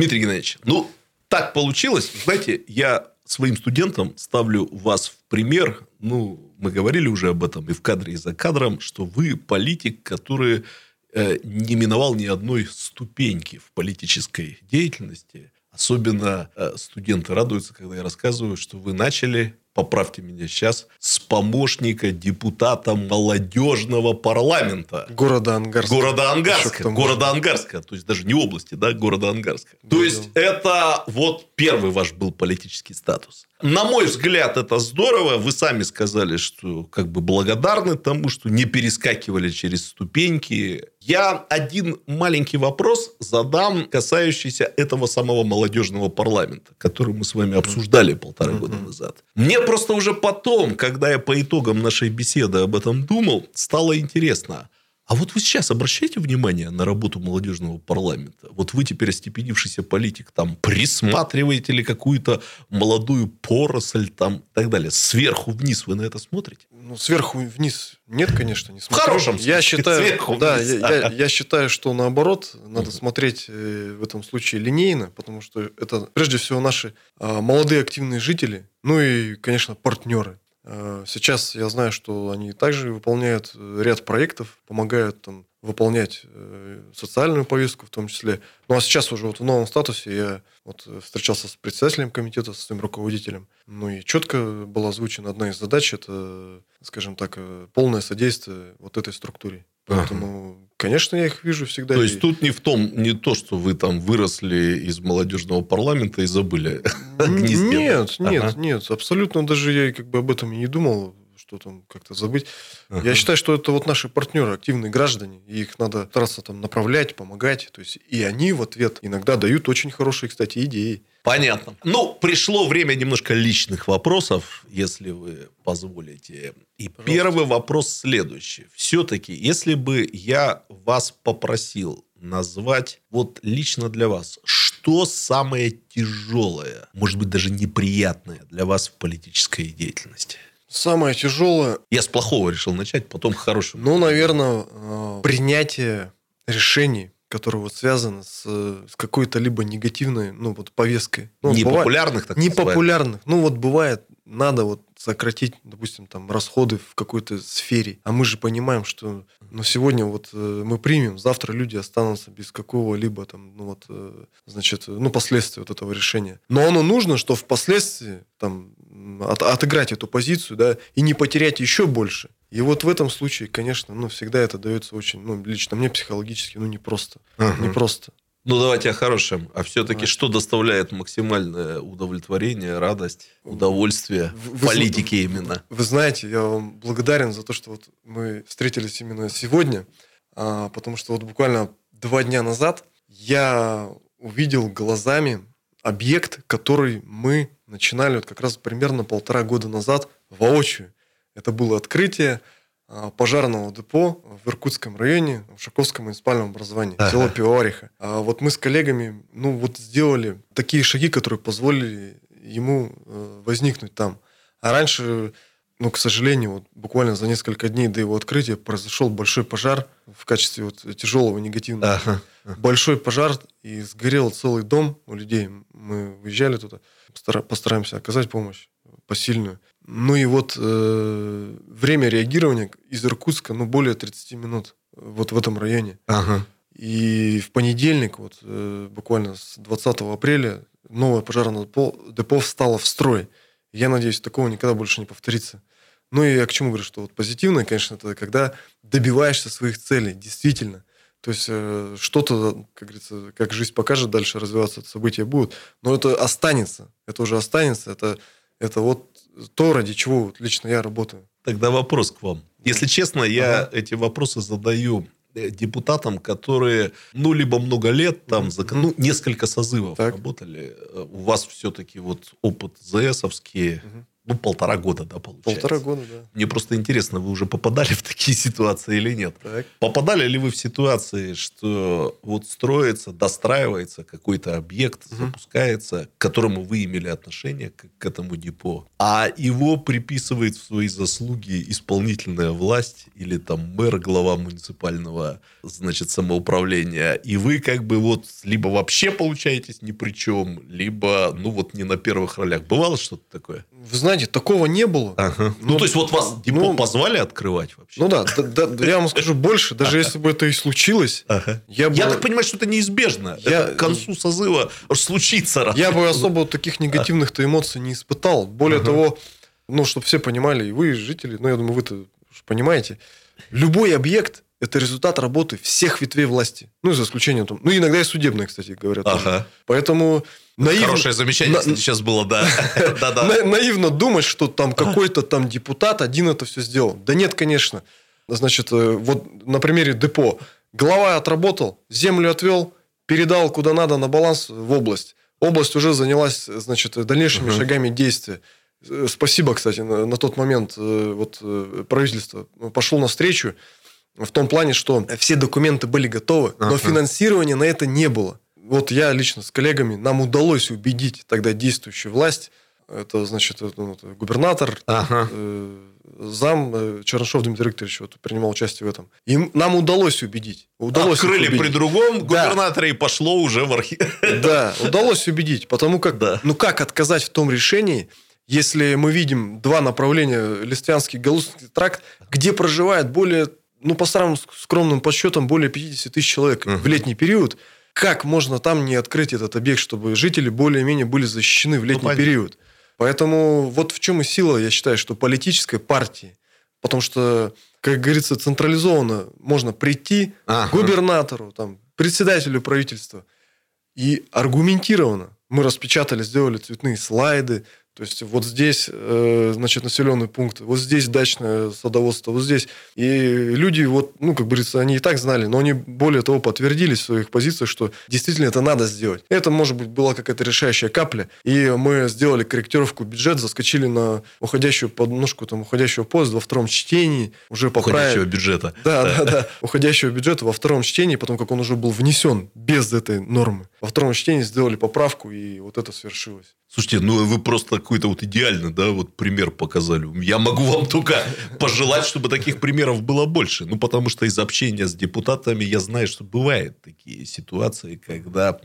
Дмитрий Геннадьевич, ну, так получилось. Знаете, я своим студентам ставлю вас в пример. Ну, мы говорили уже об этом и в кадре, и за кадром, что вы политик, который э, не миновал ни одной ступеньки в политической деятельности. Особенно э, студенты радуются, когда я рассказываю, что вы начали поправьте меня сейчас, с помощника депутата молодежного парламента. Города Ангарска. Города Ангарска. Города Ангарска. То есть, даже не области, да, города Ангарска. Да, То есть, да. это вот первый ваш был политический статус. На мой взгляд, это здорово. Вы сами сказали, что как бы благодарны тому, что не перескакивали через ступеньки. Я один маленький вопрос задам, касающийся этого самого молодежного парламента, который мы с вами обсуждали полтора года назад. Мне просто уже потом, когда я по итогам нашей беседы об этом думал, стало интересно – а вот вы сейчас обращаете внимание на работу молодежного парламента? Вот вы теперь остепенившийся политик, там, присматриваете ли какую-то молодую поросль там и так далее? Сверху вниз вы на это смотрите? Ну, сверху вниз нет, конечно, не смотрю. В хорошем смысле. Я считаю, сверху да, вниз. Я, я, я считаю, что наоборот, надо смотреть э, в этом случае линейно, потому что это прежде всего наши а, молодые активные жители, ну и, конечно, партнеры. Э, сейчас я знаю, что они также выполняют э, ряд проектов, помогают там, выполнять э, социальную повестку в том числе. Ну а сейчас уже вот в новом статусе я вот встречался с председателем комитета, со своим руководителем. Ну и четко была озвучена одна из задач, это, скажем так, полное содействие вот этой структуре. Поэтому. Конечно, я их вижу всегда. То есть, тут не в том, не то, что вы там выросли из молодежного парламента и забыли Нет, нет, нет. Абсолютно даже я как бы об этом и не думал что там как-то забыть. Ага. Я считаю, что это вот наши партнеры, активные граждане, и их надо стараться там направлять, помогать. То есть и они в ответ иногда дают очень хорошие, кстати, идеи. Понятно. Ну, пришло время немножко личных вопросов, если вы позволите. И Пожалуйста. первый вопрос следующий. Все-таки, если бы я вас попросил назвать вот лично для вас, что самое тяжелое, может быть, даже неприятное для вас в политической деятельности? Самое тяжелое... Я с плохого решил начать, потом хорошего. Ну, наверное, э, принятие решений, которые вот связаны с, с какой-то либо негативной, ну, вот повесткой. Ну, непопулярных, так Непопулярных. Ну, вот бывает, надо вот сократить, допустим, там, расходы в какой-то сфере. А мы же понимаем, что ну, сегодня вот э, мы примем, завтра люди останутся без какого-либо там, ну, вот, э, значит, ну, последствий вот этого решения. Но оно нужно, что впоследствии там от, отыграть эту позицию, да, и не потерять еще больше. И вот в этом случае, конечно, ну, всегда это дается очень, ну, лично мне психологически, ну, непросто. Uh-huh. Непросто. Ну, давайте о хорошем. А все-таки что доставляет максимальное удовлетворение, радость, удовольствие вы, в политике вы, именно? Вы знаете, я вам благодарен за то, что вот мы встретились именно сегодня, а, потому что вот буквально два дня назад я увидел глазами объект, который мы начинали вот как раз примерно полтора года назад воочию. Это было открытие а, пожарного депо в Иркутском районе, в Шаковском муниципальном образовании, ага. село Пивовариха. А вот мы с коллегами, ну, вот сделали такие шаги, которые позволили ему э, возникнуть там. А раньше, ну, к сожалению, вот буквально за несколько дней до его открытия произошел большой пожар в качестве вот тяжелого негативного. Ага. Большой пожар, и сгорел целый дом у людей. Мы выезжали туда, постараемся оказать помощь посильную. Ну и вот э, время реагирования из Иркутска, ну, более 30 минут вот в этом районе. Ага. И в понедельник, вот э, буквально с 20 апреля, новое пожарное депо, депо встало в строй. Я надеюсь, такого никогда больше не повторится. Ну и я к чему говорю, что вот позитивное, конечно, это когда добиваешься своих целей, действительно. То есть э, что-то, как говорится, как жизнь покажет, дальше развиваться события будут. Но это останется. Это уже останется. Это, это вот то, ради чего вот лично я работаю. Тогда вопрос к вам. Если честно, я ага. эти вопросы задаю э, депутатам, которые, ну, либо много лет там, ну, несколько созывов так. работали. Э, у вас все-таки вот опыт ЗСовский, mm-hmm. Ну, полтора года, да, получается. Полтора года, да. Мне просто интересно, вы уже попадали в такие ситуации или нет? Так. Попадали ли вы в ситуации, что вот строится, достраивается какой-то объект, Мгм. запускается, к которому вы имели отношение, к, к этому депо, а его приписывает в свои заслуги исполнительная власть или там мэр, глава муниципального, значит, самоуправления, и вы как бы вот либо вообще получаетесь ни при чем, либо, ну вот не на первых ролях. Бывало что-то такое? Вы знаете, такого не было. Ага. Ну, Ну, то есть, вот вас депо ну, позвали открывать вообще? Ну да, да, да, я вам скажу больше, даже если бы это и случилось, Ага. я бы, Я так понимаю, что это неизбежно. Я- Это к концу созыва случится. раз. я бы особо таких негативных-то эмоций не испытал. Более Ага. того, ну, чтобы все понимали, и вы, жители, ну, я думаю, вы-то понимаете, любой объект – это результат работы всех ветвей власти. Ну, за исключением, там, ну, иногда и судебной, кстати говоря. тоже. Ага. Поэтому наивно, Хорошее замечание, на- сейчас было, да. Наивно думать, что там какой-то там депутат один это все сделал. Да нет, конечно. Значит, э, вот на примере депо. Глава отработал, землю отвел, передал куда надо на баланс в область. Область уже занялась, значит, дальнейшими Мгм. шагами действия. Э, Спасибо, кстати, на, на тот момент э, вот, правительство пошло навстречу в том плане, что все документы были готовы, но Ага. финансирования на это не было. Вот я лично с коллегами, нам удалось убедить тогда действующую власть, это, значит, это, ну, это губернатор, Ага. э, зам э, Чернышов Дмитрий Викторович вот, принимал участие в этом. И нам удалось убедить. Удалось Открыли убедить. при другом Да. губернаторе и пошло уже в архив. Да, удалось убедить. Потому как, Да. ну как отказать в том решении, если мы видим два направления, Листвянский и Галузский тракт, где проживает более, ну по самым ск- скромным подсчетам, более 50 тысяч человек Мгм. в летний период, как можно там не открыть этот объект, чтобы жители более-менее были защищены в летний понятно. период? Поэтому вот в чем и сила, я считаю, что политической партии. Потому что, как говорится, централизованно можно прийти Ага. губернатору, там, председателю правительства и аргументированно. Мы распечатали, сделали цветные слайды. То есть вот здесь, э, значит, населенный пункт, вот здесь дачное садоводство, вот здесь. И люди, вот, ну, как говорится, они и так знали, но они более того подтвердились в своих позициях, что действительно это надо сделать. Это, может быть, была какая-то решающая капля. И мы сделали корректировку бюджета, заскочили на уходящую подножку там, уходящего поезда во втором чтении, уже поправили. Уходящего бюджета. Да, да, да. Уходящего бюджета во втором чтении, потом как он уже был внесен без этой нормы. Во втором чтении сделали поправку, и вот это свершилось. Слушайте, ну вы просто какой-то вот идеальный, да, вот пример показали. Я могу вам только пожелать, чтобы таких примеров было больше. Ну, потому что из общения с депутатами я знаю, что бывают такие ситуации, когда,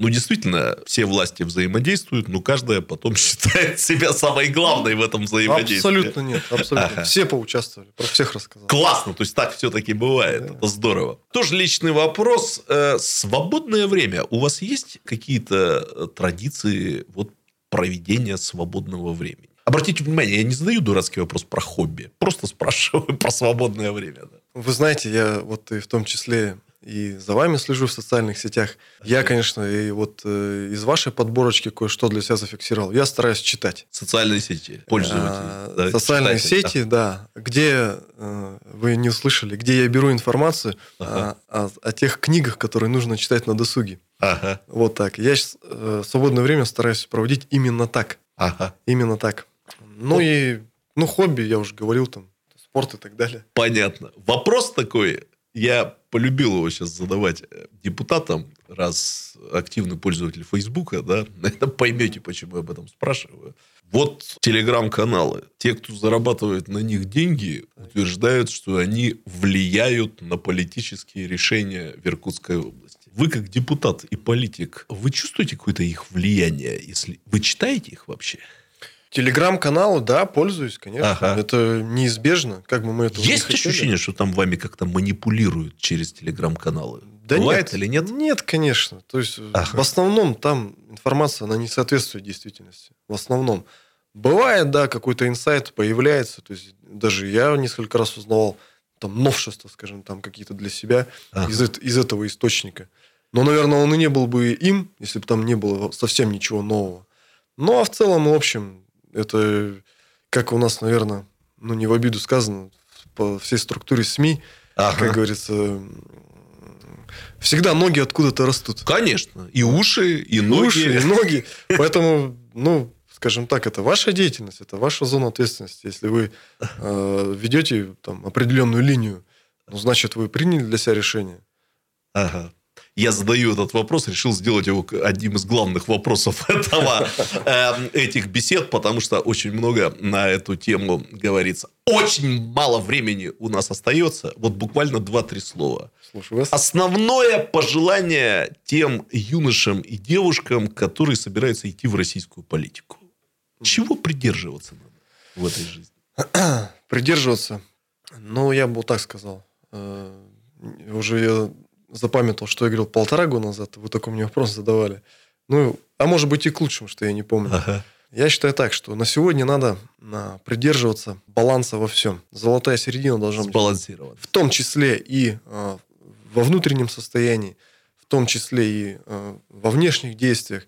ну, действительно, все власти взаимодействуют, но каждая потом считает себя самой главной в этом взаимодействии. Абсолютно нет, абсолютно. Ага. Все поучаствовали, про всех рассказал. Классно, то есть так все-таки бывает. Да. Это здорово. Тоже личный вопрос. Э, Свободное время. У вас есть какие-то э, традиции вот, проведения свободного времени? Обратите внимание, я не задаю дурацкий вопрос про хобби. Просто спрашиваю про свободное время. да. Вы знаете, я вот и в том числе и за вами слежу в социальных сетях. Я, конечно, и вот э, из вашей подборочки кое-что для себя зафиксировал. Я стараюсь читать. Социальные сети. Пользователи. А, да, социальные читатели, сети, да. где э, вы не услышали, где я беру информацию Ага. о, о- о тех книгах, которые нужно читать на досуге. да. Ага. Вот так. Я щас, э, свободное время стараюсь проводить именно так. Ага. Именно так. Ну Вот. и ну хобби, я уже говорил, там спорт и так далее. Понятно. Вопрос такой, я полюбил его сейчас задавать э, депутатам, раз активный пользователь Фейсбука, да, наверное, поймете, почему я об этом спрашиваю. Вот телеграм-каналы. Те, кто зарабатывает на них деньги, утверждают, что они влияют на политические решения в Иркутской области. Вы, как депутат и политик, вы чувствуете какое-то их влияние? Если вы читаете их вообще? Телеграм-каналы, да, пользуюсь, конечно. Ага. Это неизбежно, как бы мы этого Есть не хотели. ощущение, что там вами как-то манипулируют через телеграм-каналы? Да Бывает нет, или нет? Нет, конечно. То есть, Ага. в основном там информация, она не соответствует действительности. В основном. Бывает, да, какой-то инсайт появляется. То есть, даже я несколько раз узнавал там новшества, скажем, там какие-то для себя Ага. из, из этого источника. Но, наверное, он и не был бы им, если бы там не было совсем ничего нового. Ну, а в целом, в общем, это, как у нас, наверное, ну, не в обиду сказано, по всей структуре СМИ, Ага. как говорится, всегда ноги откуда-то растут. Конечно. И уши, и И ноги. уши, и ноги. Поэтому, ну, скажем так, это ваша деятельность, это ваша зона ответственности. Если вы э, ведете там определенную линию, ну, значит, вы приняли для себя решение. Ага я задаю этот вопрос, решил сделать его одним из главных вопросов этого, э, этих бесед, потому что очень много на эту тему говорится. Очень мало времени у нас остается. Вот буквально 2-3 слова. Слушаю вас. Основное пожелание тем юношам и девушкам, которые собираются идти в российскую политику. Чего придерживаться надо в этой жизни? Придерживаться? Ну, я бы вот так сказал. Э, уже я запамятовал, что я говорил полтора года назад. Вы такой мне вопрос задавали. Ну, а может быть и к лучшему, что я не помню. Ага. Я считаю так, что на сегодня надо на, придерживаться баланса во всем. Золотая середина должна быть. Сбалансирована. В том числе и э, во внутреннем состоянии, в том числе и э, во внешних действиях.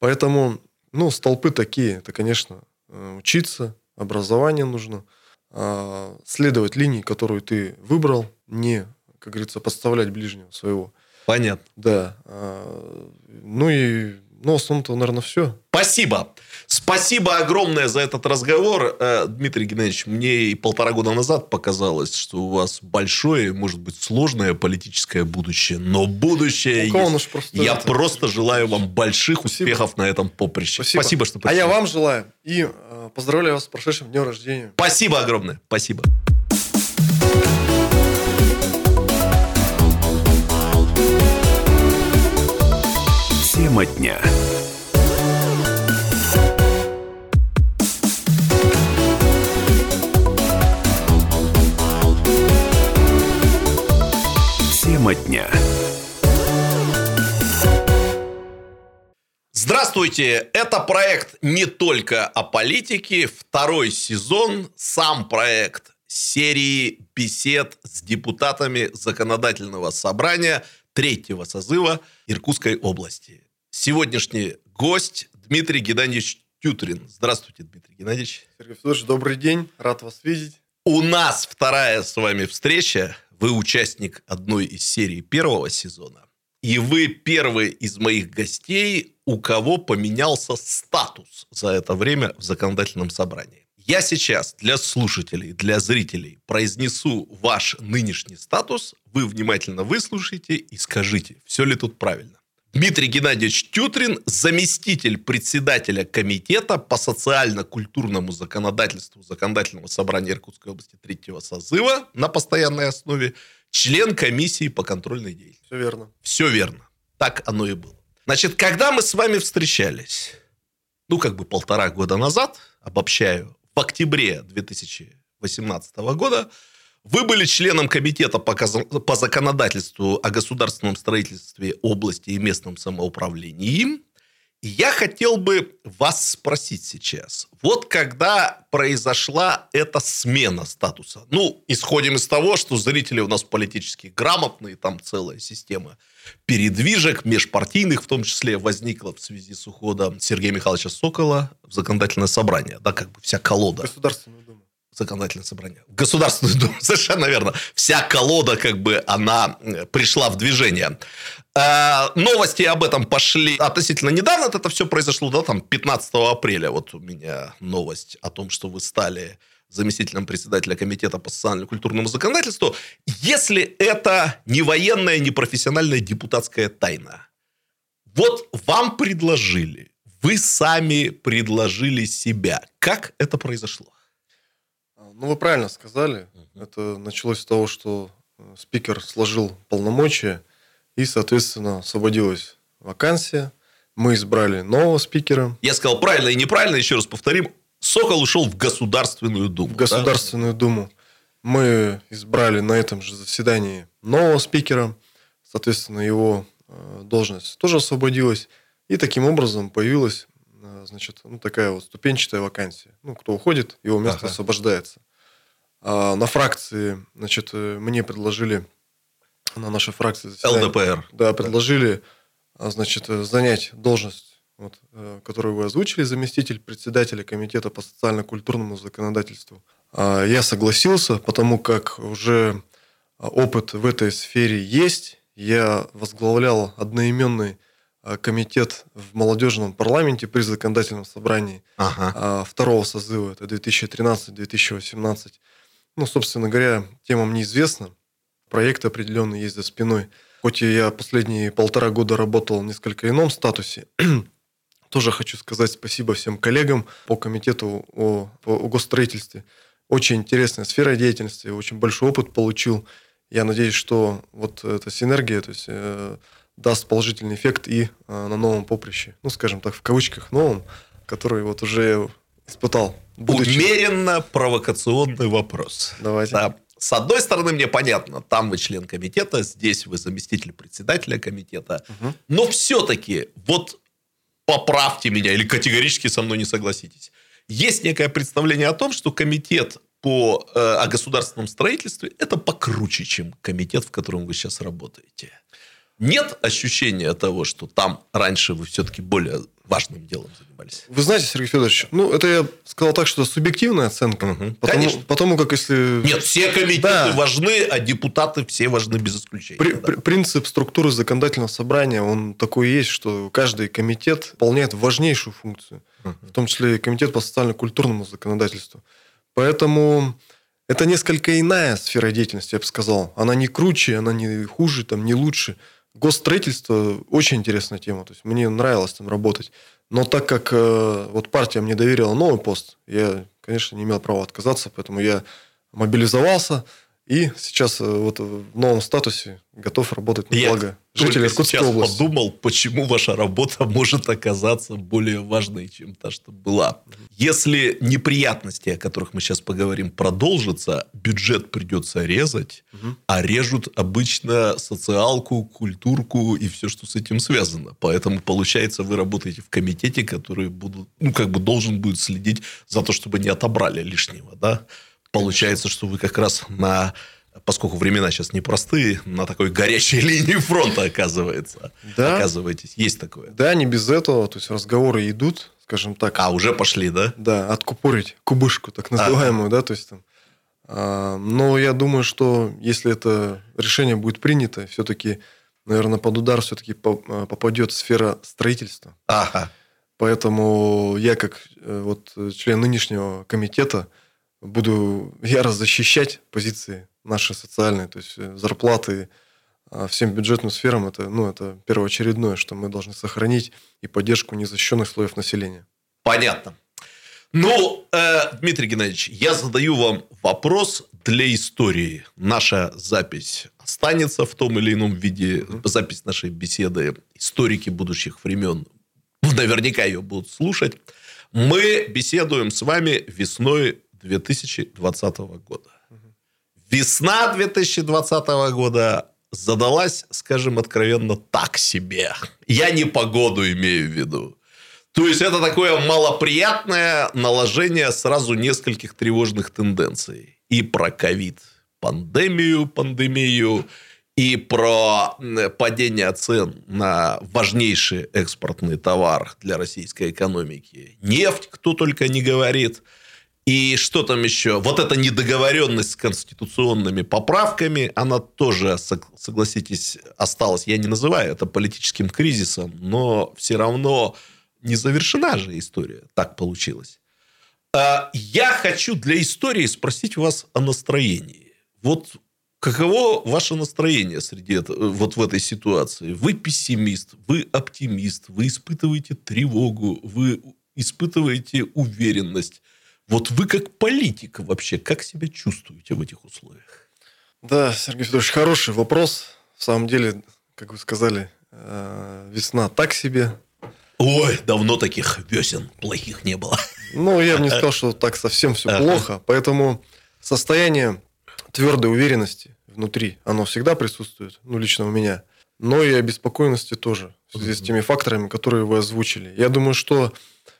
Поэтому, ну, столпы такие. Это, конечно, учиться, образование нужно, э, следовать линии, которую ты выбрал, не как говорится, подставлять ближнего своего. Понятно. Да. А, ну и, ну, в основном-то, наверное, все. Спасибо. Спасибо огромное за этот разговор. Э, Дмитрий Геннадьевич, мне и полтора года назад показалось, что у вас большое, может быть, сложное политическое будущее. Но будущее ну, есть. Просто я это... просто желаю вам больших Спасибо. успехов на этом поприще. Спасибо. Спасибо, что пришли. А я вам желаю. И э, поздравляю вас с прошедшим днем рождения. Спасибо огромное. Спасибо. Тема дня. Тема дня. Здравствуйте! Это проект не только о политике, второй сезон, сам проект серии бесед с депутатами законодательного собрания третьего созыва Иркутской области. Сегодняшний гость Дмитрий Геннадьевич Тютрин. Здравствуйте, Дмитрий Геннадьевич. Сергей Федорович, добрый день. Рад вас видеть. У нас вторая с вами встреча. Вы участник одной из серий первого сезона. И вы первый из моих гостей, у кого поменялся статус за это время в законодательном собрании. Я сейчас для слушателей, для зрителей произнесу ваш нынешний статус. Вы внимательно выслушайте и скажите, все ли тут правильно. Дмитрий Геннадьевич Тютрин, заместитель председателя комитета по социально-культурному законодательству Законодательного собрания Иркутской области третьего созыва на постоянной основе, член комиссии по контрольной деятельности. Все верно. Все верно. Так оно и было. Значит, когда мы с вами встречались, ну, как бы полтора года назад, обобщаю, в октябре 2018 года, вы были членом комитета по, законодательству о государственном строительстве области и местном самоуправлении. Я хотел бы вас спросить сейчас. Вот когда произошла эта смена статуса, ну, исходим из того, что зрители у нас политически грамотные, там целая система передвижек, межпартийных в том числе, возникла в связи с уходом Сергея Михайловича Сокола в законодательное собрание, да, как бы вся колода. Государственную думу законодательное собрание. Государственную Думу, совершенно верно. Вся колода, как бы, она э, пришла в движение. Э, новости об этом пошли относительно недавно. Это все произошло, да, там, 15 апреля. Вот у меня новость о том, что вы стали заместителем председателя комитета по социально-культурному законодательству. Если это не военная, не профессиональная депутатская тайна, вот вам предложили, вы сами предложили себя. Как это произошло? Ну, вы правильно сказали. Uh-huh. Это началось с того, что э, спикер сложил полномочия, и, соответственно, освободилась вакансия. Мы избрали нового спикера. Я сказал правильно и неправильно, еще раз повторим. Сокол ушел в Государственную Думу. В Государственную да? Думу. Мы избрали на этом же заседании нового спикера. Соответственно, его э, должность тоже освободилась. И таким образом появилась э, значит, ну, такая вот ступенчатая вакансия. Ну, кто уходит, его место ага. освобождается. А, на фракции, значит, э, мне предложили на нашей фракции ЛДПР. Да, предложили, а, значит, э, занять должность, вот, э, которую вы озвучили, заместитель председателя комитета по социально-культурному законодательству. А, я согласился, потому как уже опыт в этой сфере есть. Я возглавлял одноименный комитет в молодежном парламенте при законодательном собрании Ага. второго созыва, это 2013-2018. Ну, собственно говоря, тема мне известна. Проект определенный есть за спиной. Хоть я последние полтора года работал в несколько ином статусе, тоже хочу сказать спасибо всем коллегам по комитету о, о госстроительстве. Очень интересная сфера деятельности, очень большой опыт получил. Я надеюсь, что вот эта синергия то есть, э, даст положительный эффект и э, на новом поприще. Ну, скажем так, в кавычках новом, который вот уже испытал. будучи- Умеренно провокационный вопрос. Давайте. Да. С одной стороны, мне понятно, там вы член комитета, здесь вы заместитель председателя комитета. Мгм. Но все-таки, вот поправьте меня или категорически со мной не согласитесь. Есть некое представление о том, что комитет по, э, о государственном строительстве это покруче, чем комитет, в котором вы сейчас работаете. Нет ощущения того, что там раньше вы все-таки более важным делом занимались? Вы знаете, Сергей Федорович, ну, это я сказал так, что субъективная оценка. Мгм. Потому, Конечно. потому как если... Нет, все комитеты Да. важны, а депутаты все важны без исключения. При- да. при- принцип структуры законодательного собрания, он такой есть, что каждый комитет выполняет важнейшую функцию, Мгм. в том числе и комитет по социально-культурному законодательству. Поэтому это несколько иная сфера деятельности, я бы сказал. Она не круче, она не хуже, там, не лучше. Госстроительство очень интересная тема. То есть мне нравилось там работать. Но так как э, вот партия мне доверила новый пост, я, конечно, не имел права отказаться, поэтому я мобилизовался и сейчас э, вот в новом статусе готов работать на Я благо жителей Иркутской сейчас области. подумал, почему ваша работа может оказаться более важной, чем та, что была. Если неприятности, о которых мы сейчас поговорим, продолжатся, бюджет придется резать, Мгм. а режут обычно социалку, культурку и все, что с этим связано. Поэтому, получается, вы работаете в комитете, который будут, ну, как бы должен будет следить за то, чтобы не отобрали лишнего, да? Получается, что вы как раз на поскольку времена сейчас непростые, на такой горячей линии фронта оказывается. Да. Оказываетесь. Есть такое. Да, не без этого. То есть разговоры идут, скажем так. А, уже пошли, да? Да, откупорить кубышку, так называемую, да, то есть там. А, но я думаю, что если это решение будет принято, все-таки, наверное, под удар все-таки попадет сфера строительства. Ага. Поэтому я, как э, вот член нынешнего комитета, буду яро защищать позиции наши социальные, то есть э, зарплаты а, всем бюджетным сферам. Это, ну, это первоочередное, что мы должны сохранить и поддержку незащищенных слоев населения. Понятно. Ну, э, Дмитрий Геннадьевич, я задаю вам вопрос для истории. Наша запись останется в том или ином виде, запись нашей беседы. Историки будущих времен наверняка ее будут слушать. Мы беседуем с вами весной 2020 года. Весна 2020 года задалась, скажем откровенно, так себе. Я не погоду имею в виду. То есть, это такое малоприятное наложение сразу нескольких тревожных тенденций. И про ковид, пандемию, пандемию, и про падение цен на важнейший экспортный товар для российской экономики. Нефть, кто только не говорит. И что там еще? Вот эта недоговоренность с конституционными поправками, она тоже, сог- согласитесь, осталась. Я не называю это политическим кризисом, но все равно не завершена же история. Так получилось. А, Я хочу для истории спросить вас о настроении. Вот каково ваше настроение среди вот в этой ситуации? Вы пессимист, вы оптимист, вы испытываете тревогу, вы испытываете уверенность. Вот вы как политик вообще, как себя чувствуете в этих условиях? Да, Сергей Федорович, хороший вопрос. В самом деле, как вы сказали, э, весна так себе. Ой, давно таких весен плохих не было. Ну, я бы не сказал, что так совсем все плохо. Поэтому состояние твердой уверенности внутри, оно всегда присутствует, ну, лично у меня. Но и обеспокоенности тоже, в связи с теми факторами, которые вы озвучили. Я думаю, что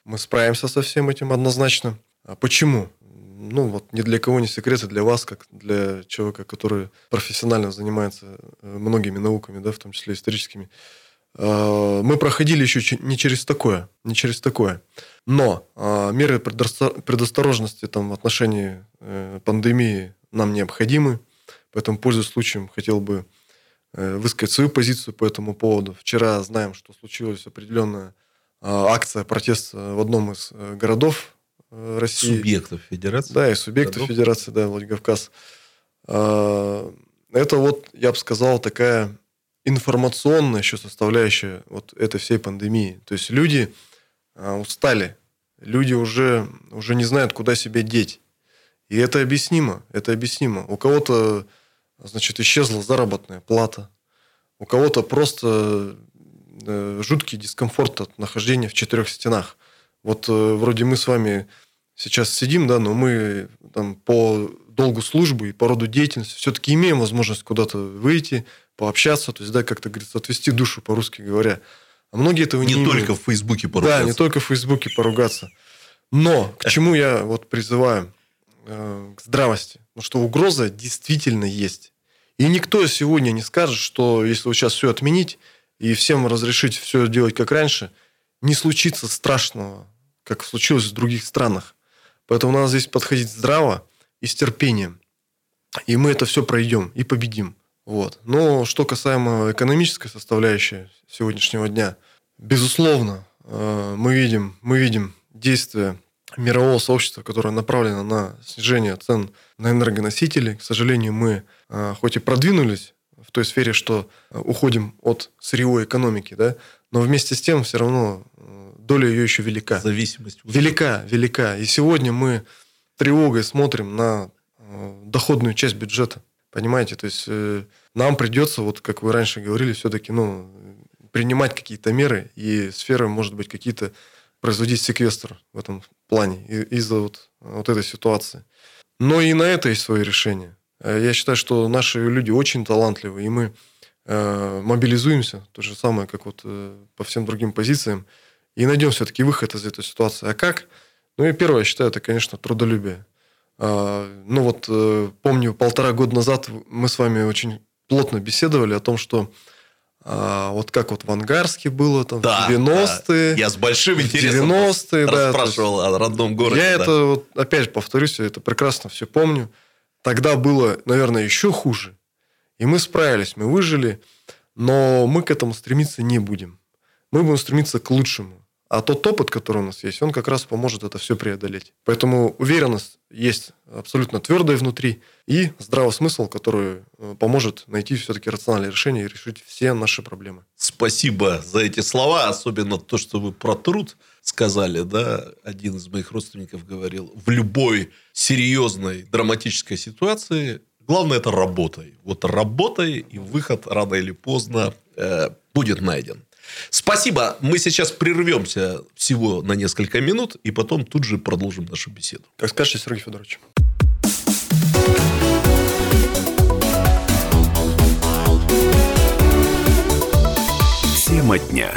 мы справимся со всем этим однозначно. А почему? Ну, вот ни для кого не секрет, и для вас, как для человека, который профессионально занимается э, многими науками, да, в том числе историческими. Э, Мы проходили еще не через такое, не через такое. Но э, меры предосто- предосторожности там, в отношении э, пандемии нам необходимы. Поэтому, пользуясь случаем, хотел бы э, высказать свою позицию по этому поводу. Вчера знаем, что случилась определенная а, акция протеста в одном из городов России. Субъектов федерации. Да, и субъектов городов. федерации, да, Владикавказ. А, Это вот, я бы сказал, такая информационная еще составляющая вот этой всей пандемии. То есть люди а, устали, люди уже, уже не знают, куда себя деть. И это объяснимо, это объяснимо. У кого-то, значит, исчезла заработная плата, у кого-то просто э, жуткий дискомфорт от нахождения в четырех стенах. Вот э, вроде мы с вами сейчас сидим, да, но мы там по долгу службы и по роду деятельности все-таки имеем возможность куда-то выйти, пообщаться, то есть, да, как-то, говорится, отвести душу, по-русски говоря. А многие этого не, Не имеют. только в Фейсбуке поругаться. Да, не только в Фейсбуке поругаться. Но к чему я вот призываю? Э, К здравости. Потому что угроза действительно есть. И никто сегодня не скажет, что если вот сейчас все отменить и всем разрешить все делать как раньше, не случится страшного, как случилось в других странах. Поэтому надо здесь подходить здраво и с терпением. И мы это все пройдем и победим. Вот. Но что касаемо экономической составляющей сегодняшнего дня, безусловно, э, мы видим, мы видим действия мирового сообщества, которое направлено на снижение цен на энергоносители. К сожалению, мы э, хоть и продвинулись в той сфере, что э, уходим от сырьевой экономики, да, но вместе с тем все равно э, доля ее еще велика. Зависимость. Велика, велика. И сегодня мы тревогой смотрим на э, доходную часть бюджета. Понимаете? То есть нам придется, вот как вы раньше говорили, все-таки ну, принимать какие-то меры, и сферы, может быть, какие-то производить секвестр в этом плане из-за вот, вот этой ситуации. Но и на это есть свои решения. Э, Я считаю, что наши люди очень талантливые, и мы э, мобилизуемся, то же самое, как вот э, по всем другим позициям, и найдем все-таки выход из этой ситуации. А как? Ну и первое, я считаю, это, конечно, трудолюбие. А, Ну вот, помню, полтора года назад мы с вами очень плотно беседовали о том, что а, вот как вот в Ангарске было там Да, в 90-е. Я с большим интересом 90-е, да, расспрашивал о родном городе. Я да. это, вот, опять повторюсь, я это прекрасно все помню. Тогда было, наверное, еще хуже. И мы справились, мы выжили, но мы к этому стремиться не будем. Мы будем стремиться к лучшему. А тот опыт, который у нас есть, он как раз поможет это все преодолеть. Поэтому уверенность есть абсолютно твердая внутри и здравый смысл, который э, поможет найти все-таки рациональное решение и решить все наши проблемы. Спасибо за эти слова, особенно то, что вы про труд сказали, да, один из моих родственников говорил, в любой серьезной драматической ситуации главное это работай. Вот работай, и выход рано или поздно э, будет найден. Спасибо. Мы сейчас прервемся всего на несколько минут, и потом тут же продолжим нашу беседу. Как скажете, Сергей Федорович. Тема дня.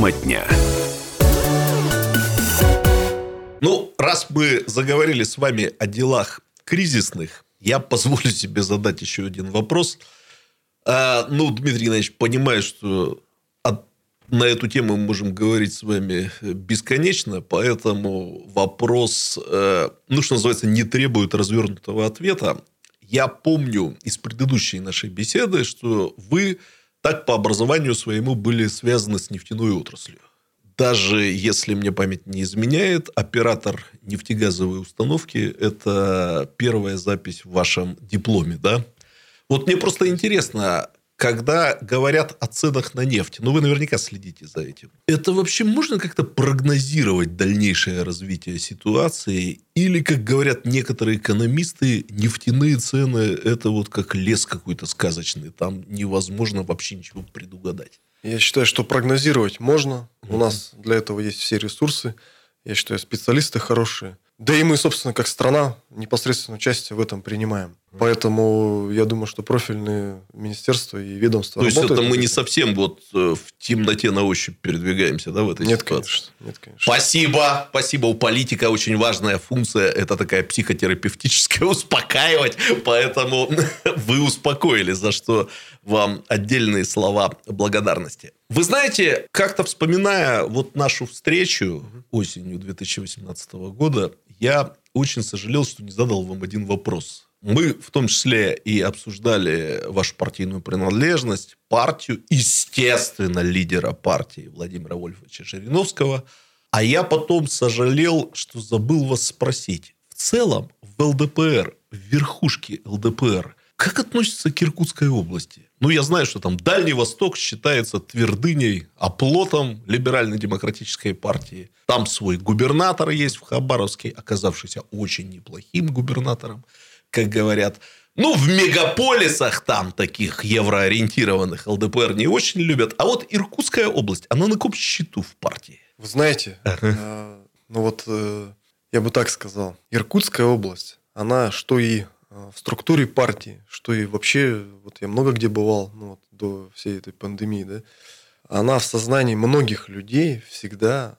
Тема дня. Ну, раз мы заговорили с вами о делах кризисных, я позволю себе задать еще один вопрос. А, ну, Дмитрий Иванович, понимаю, что от- на эту тему мы можем говорить с вами бесконечно, поэтому вопрос, э, ну, что называется, не требует развернутого ответа. Я помню из предыдущей нашей беседы, что вы так по образованию своему были связаны с нефтяной отраслью. Даже если мне память не изменяет, оператор нефтегазовой установки – это первая запись в вашем дипломе, да? Вот мне просто интересно, когда говорят о ценах на нефть, ну, вы наверняка следите за этим. Это вообще можно как-то прогнозировать дальнейшее развитие ситуации? Или, как говорят некоторые экономисты, нефтяные цены – это вот как лес какой-то сказочный. Там невозможно вообще ничего предугадать. Я считаю, что прогнозировать можно. У нас для этого есть все ресурсы. Я считаю, специалисты хорошие. Да и мы, собственно, как страна, непосредственно участие в этом принимаем. Поэтому я думаю, что профильные министерства и ведомства То есть работают это мы не совсем вот э, в темноте на ощупь передвигаемся, да, в этой Нет, ситуации? конечно. Нет, конечно. Спасибо, спасибо. У политика очень важная функция, это такая психотерапевтическая, успокаивать, поэтому вы успокоили, за что вам отдельные слова благодарности. Вы знаете, как-то вспоминая вот нашу встречу осенью 2018 года, я очень сожалел, что не задал вам один вопрос. Мы в том числе и обсуждали вашу партийную принадлежность, партию, естественно, лидера партии Владимира Вольфовича Жириновского. А я потом сожалел, что забыл вас спросить. В целом, в ЛДПР, в верхушке ЛДПР, как относится к Иркутской области? Ну, я знаю, что там Дальний Восток считается твердыней, оплотом либерально-демократической партии. Там свой губернатор есть в Хабаровске, оказавшийся очень неплохим губернатором, как говорят. Ну, в мегаполисах там таких евроориентированных ЛДПР не очень любят. А вот Иркутская область, она на каком счету в партии? Вы знаете, э, ну вот э, я бы так сказал. Иркутская область, она что и э, в структуре партии, что и вообще, вот я много где бывал, ну вот до всей этой пандемии, да, она в сознании многих людей всегда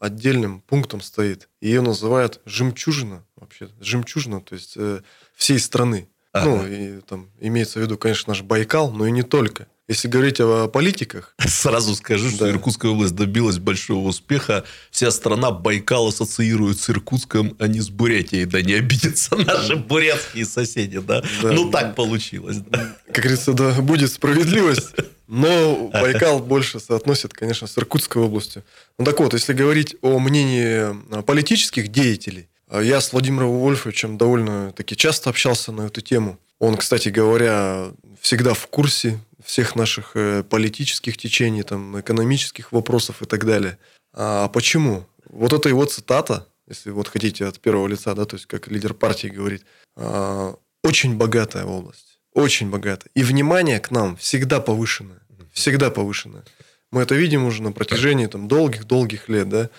отдельным пунктом стоит. Ее называют жемчужина вообще, жемчужина, то есть э, всей страны. Ну, Ага. и там имеется в виду, конечно, наш Байкал, но и не только. Если говорить о политиках, Сразу скажу, что Да. Иркутская область добилась большого успеха. Вся страна Байкал ассоциирует с Иркутском, а не с Бурятией. Да не обидятся наши бурятские соседи, да? Да. Ну, так получилось. да. как говорится, да, будет справедливость. Но Байкал больше соотносит, конечно, с Иркутской областью. Ну так вот, если говорить о мнении а, политических деятелей, а, я с Владимиром Вольфовичем довольно-таки часто общался на эту тему. Он, кстати говоря, всегда в курсе всех наших э, политических течений, там, экономических вопросов и так далее. А почему? Вот это его цитата, если вот хотите от первого лица, да, то есть как лидер партии говорит, а, очень богатая область, очень богатая. И внимание к нам всегда повышенное, всегда повышенное. Мы это видим уже на протяжении там долгих-долгих лет, да.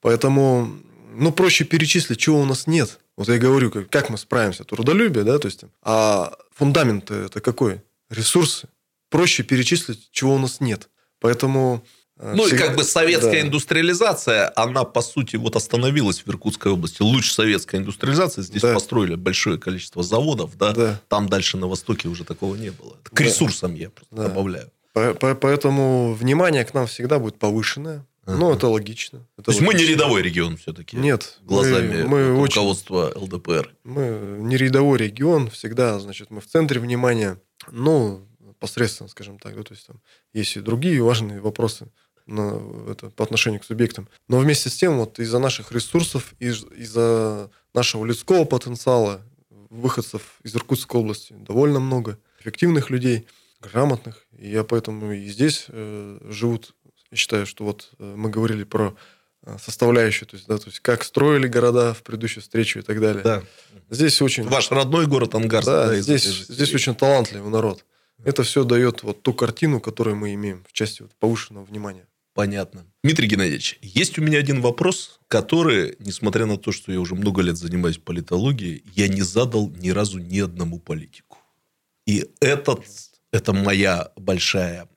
Поэтому, ну, проще перечислить, чего у нас нет. Вот я говорю, как, как мы справимся, трудолюбие, да, то есть, а фундамент это какой? Ресурсы. Проще перечислить, чего у нас нет. Поэтому... э, Ну, и всегда- как бы советская да. индустриализация, она, по сути, вот остановилась в Иркутской области. Лучше советская индустриализация. Здесь Да. построили большое количество заводов, да? Да. Там дальше на Востоке уже такого не было. К Да. ресурсам я просто Да. добавляю. По- по- Поэтому внимание к нам всегда будет повышенное. Ну, Ага. это логично. Это То есть мы не рядовой регион все-таки. Нет. Глазами мы, мы вот очень руководства ЛДПР. Мы не рядовой регион, всегда, значит, мы в центре внимания, ну, посредственно, скажем так, да, то есть там есть и другие важные вопросы на, это, по отношению к субъектам. Но вместе с тем, вот из-за наших ресурсов, из- из-за нашего людского потенциала, выходцев из Иркутской области довольно много, эффективных людей, грамотных. И я поэтому и здесь э, живут, я считаю, что вот э, мы говорили про э, составляющую, то есть, да, то есть как строили города в предыдущей встрече и так далее. Да. Здесь очень, Ваш родной город Ангарск. да, да, здесь, здесь очень талантливый народ. Это все дает вот ту картину, которую мы имеем в части вот повышенного внимания. Понятно. Дмитрий Геннадьевич, есть у меня один вопрос, который, несмотря на то, что я уже много лет занимаюсь политологией, я не задал ни разу ни одному политику. И этот, это моя большая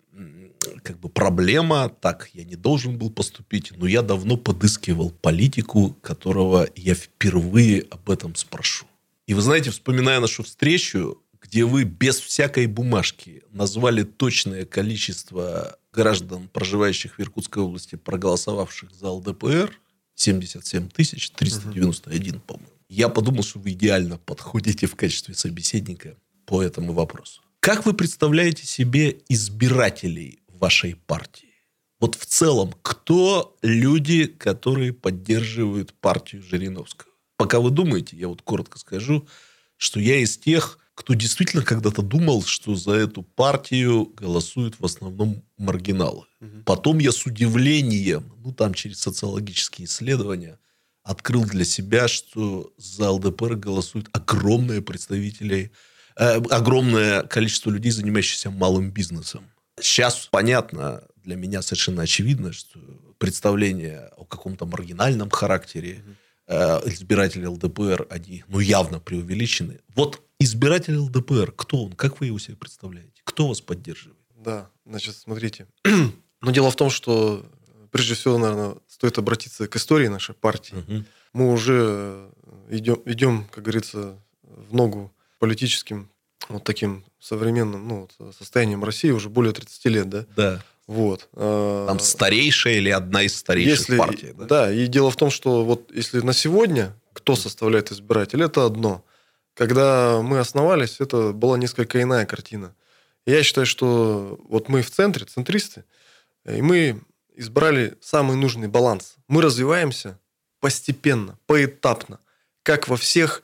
как бы проблема, так я не должен был поступить, но я давно подыскивал политику, которого я впервые об этом спрошу. И вы знаете, вспоминая нашу встречу, где вы без всякой бумажки назвали точное количество граждан, проживающих в Иркутской области, проголосовавших за ЛДПР, 77 тысяч 391, по-моему. Я подумал, что вы идеально подходите в качестве собеседника по этому вопросу. Как вы представляете себе избирателей вашей партии? Вот в целом, кто люди, которые поддерживают партию Жириновского? Пока вы думаете, я вот коротко скажу, что я из тех, кто действительно когда-то думал, что за эту партию голосуют в основном маргиналы. Потом я с удивлением, ну там через социологические исследования, открыл для себя, что за ЛДПР голосуют огромное представителей, э, огромное количество людей, занимающихся малым бизнесом. Сейчас понятно, для меня совершенно очевидно, что представление о каком-то маргинальном характере э, избиратели ЛДПР, они ну, явно преувеличены. Вот Избиратель ЛДПР, кто он? Как вы его себе представляете? Кто вас поддерживает? Да, значит, смотрите. Но дело в том, что прежде всего, наверное, стоит обратиться к истории нашей партии. Мгм. Мы уже идем, идем, как говорится, в ногу политическим вот таким современным ну, состоянием России уже более 30 лет, да? Да. Вот. А, Там старейшая или одна из старейших если, партий. Да? да, и дело в том, что вот если на сегодня кто составляет избиратель, это одно. Когда мы основались, это была несколько иная картина. Я считаю, что вот мы в центре, центристы, и мы избрали самый нужный баланс. Мы развиваемся постепенно, поэтапно, как во всех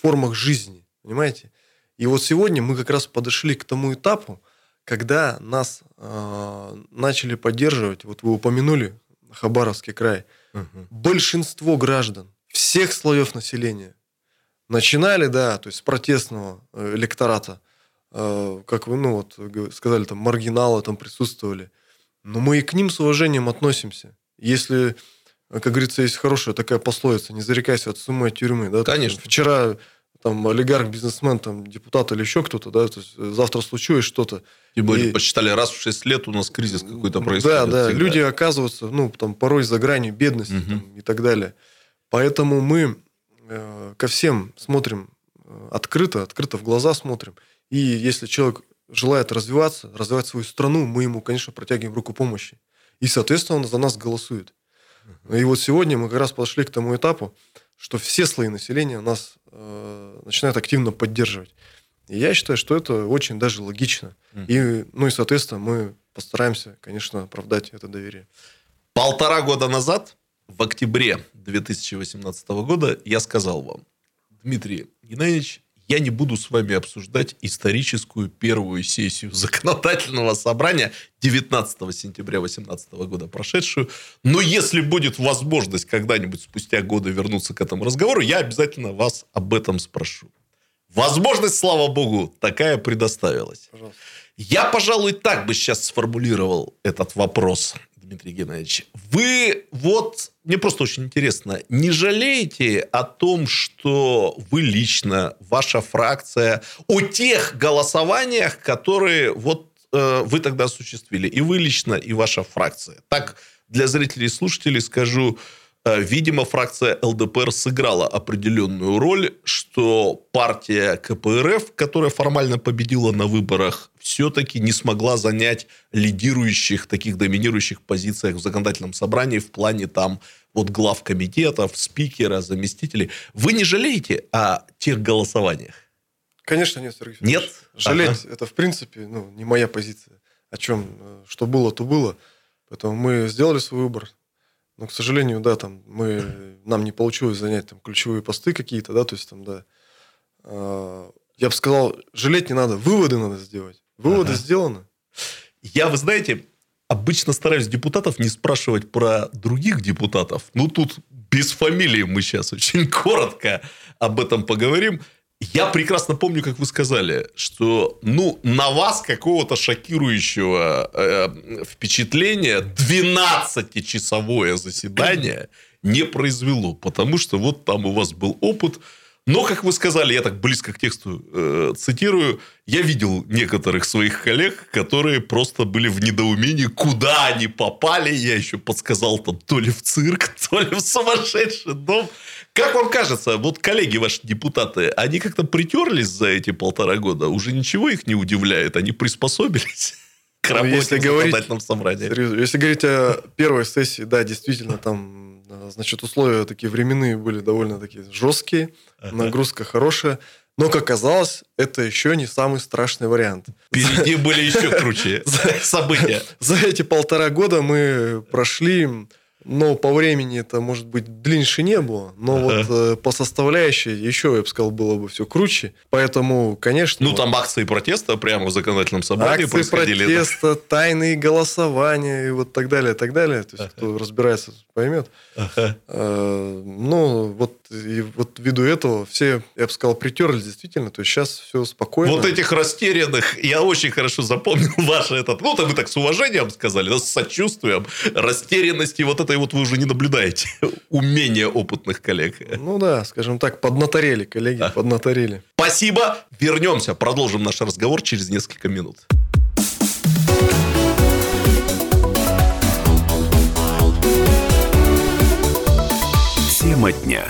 формах жизни, понимаете? И вот сегодня мы как раз подошли к тому этапу, когда нас э, начали поддерживать, вот вы упомянули Хабаровский край, Мгм. большинство граждан всех слоев населения начинали, да, то есть с протестного э, электората, э, как вы, ну вот, сказали, там, маргиналы там присутствовали. Но мы и к ним с уважением относимся. Если, э, как говорится, есть хорошая такая пословица, не зарекайся от суммы от тюрьмы. Да? Конечно. Вчера там олигарх, бизнесмен, там, депутат или еще кто-то, да, то есть э, завтра случилось что-то. Тем более, И- посчитали, раз в 6 лет у нас кризис какой-то Да, происходит. да, всегда. люди оказываются, ну, там, порой за гранью бедности Мгм. там, и так далее. Поэтому мы э, ко всем смотрим э, открыто, открыто в глаза смотрим. И если человек желает развиваться, развивать свою страну, мы ему, конечно, протягиваем руку помощи. И, соответственно, он за нас голосует. И вот сегодня мы как раз подошли к тому этапу, что все слои населения нас э, начинают активно поддерживать. И я считаю, что это очень даже логично. И, ну и, соответственно, мы постараемся, конечно, оправдать это доверие. Полтора года назад, в октябре 2018 года, я сказал вам, Дмитрий Геннадьевич, я не буду с вами обсуждать историческую первую сессию законодательного собрания 19 сентября 2018 года прошедшую. Но если будет возможность когда-нибудь спустя годы вернуться к этому разговору, я обязательно вас об этом спрошу. Возможность, слава богу, такая предоставилась. Пожалуйста. Я, пожалуй, так бы сейчас сформулировал этот вопрос, Дмитрий Геннадьевич. Вы вот, мне просто очень интересно, не жалеете о том, что вы лично, ваша фракция, о тех голосованиях, которые вот э, вы тогда осуществили, и вы лично, и ваша фракция. Так, для зрителей и слушателей скажу, э, видимо, фракция ЛДПР сыграла определенную роль, что партия КПРФ, которая формально победила на выборах, все-таки не смогла занять лидирующих, таких доминирующих позициях в законодательном собрании в плане там вот глав комитетов, спикера, заместителей. Вы не жалеете о тех голосованиях? Конечно, нет, Сергей Нет? Федорович. Жалеть это, в принципе, ну, не моя позиция. О чем, э, что было, то было. Поэтому мы сделали свой выбор. Но, к сожалению, да, там мы, нам не получилось занять там ключевые посты какие-то, да, то есть там, да. А, Я бы сказал, жалеть не надо, выводы надо сделать. Выводы Ага. сделаны. Я, вы знаете, обычно стараюсь депутатов не спрашивать про других депутатов. Ну, тут без фамилии мы сейчас очень коротко об этом поговорим. Я прекрасно помню, как вы сказали, что ну, на вас какого-то шокирующего э, впечатления 12-часовое заседание не произвело, потому что вот там у вас был опыт. Но, как вы сказали, я так близко к тексту э, цитирую, я видел некоторых своих коллег, которые просто были в недоумении, куда они попали. Я еще подсказал там то ли в цирк, то ли в сумасшедший дом. Как вам кажется, вот коллеги ваши депутаты, они как-то притерлись за эти полтора года? Уже ничего их не удивляет? Они приспособились к Ну, работе если в законодательном собрании? Серьезно. Если говорить о первой сессии, да, действительно, там, э, значит, условия такие временные были довольно такие жесткие, Ага. нагрузка хорошая. Но, как оказалось, это еще не самый страшный вариант. Впереди были еще круче события. За эти полтора года мы прошли, но по времени это, может быть, длиннее не было, но Ага. вот э, по составляющей еще, я бы сказал, было бы все круче. Поэтому, конечно... Ну, там акции протеста прямо в законодательном собрании акции происходили. протеста, тайные голосования и вот так далее, так далее. То есть, кто разбирается, поймет. Ага. Э, Ну, вот И вот ввиду этого все, я бы сказал, притерлись действительно. То есть сейчас все спокойно. Вот этих растерянных, я очень хорошо запомнил ваше этот, ну, вы так с уважением сказали, да, с сочувствием, растерянности вот этой вот вы уже не наблюдаете. Умения опытных коллег. Ну да, скажем так, поднаторели, коллеги, а. поднаторели. Спасибо. Вернемся, продолжим наш разговор через несколько минут. Тема дня.